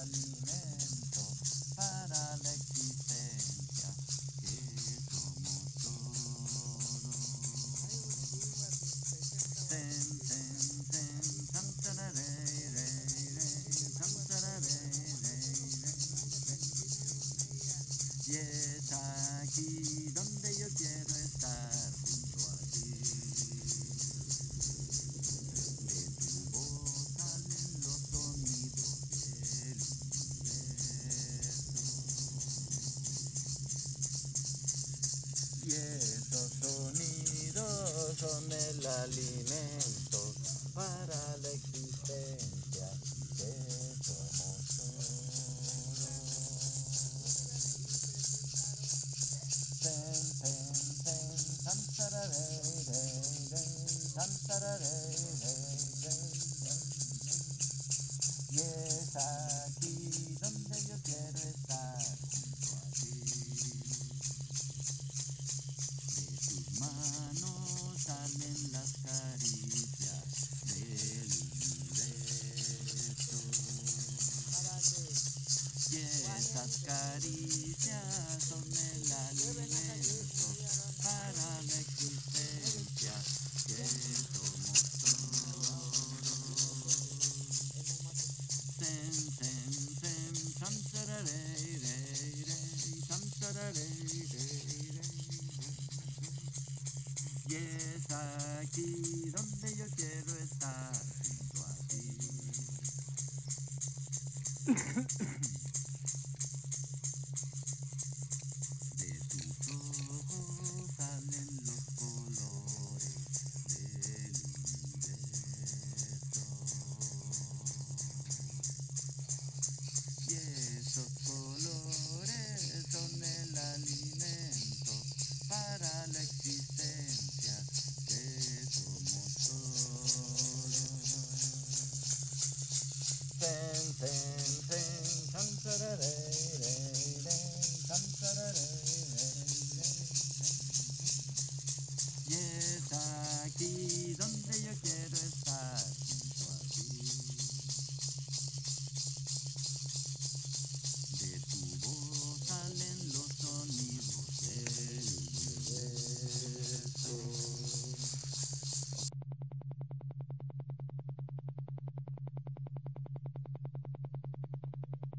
and caricias son el alimento para la existencia que somos todos. Ten, ten, ten, sam, sararei, rei, rei, sam. Y es aquí donde yo quiero estar. aquí donde yo quiero estar.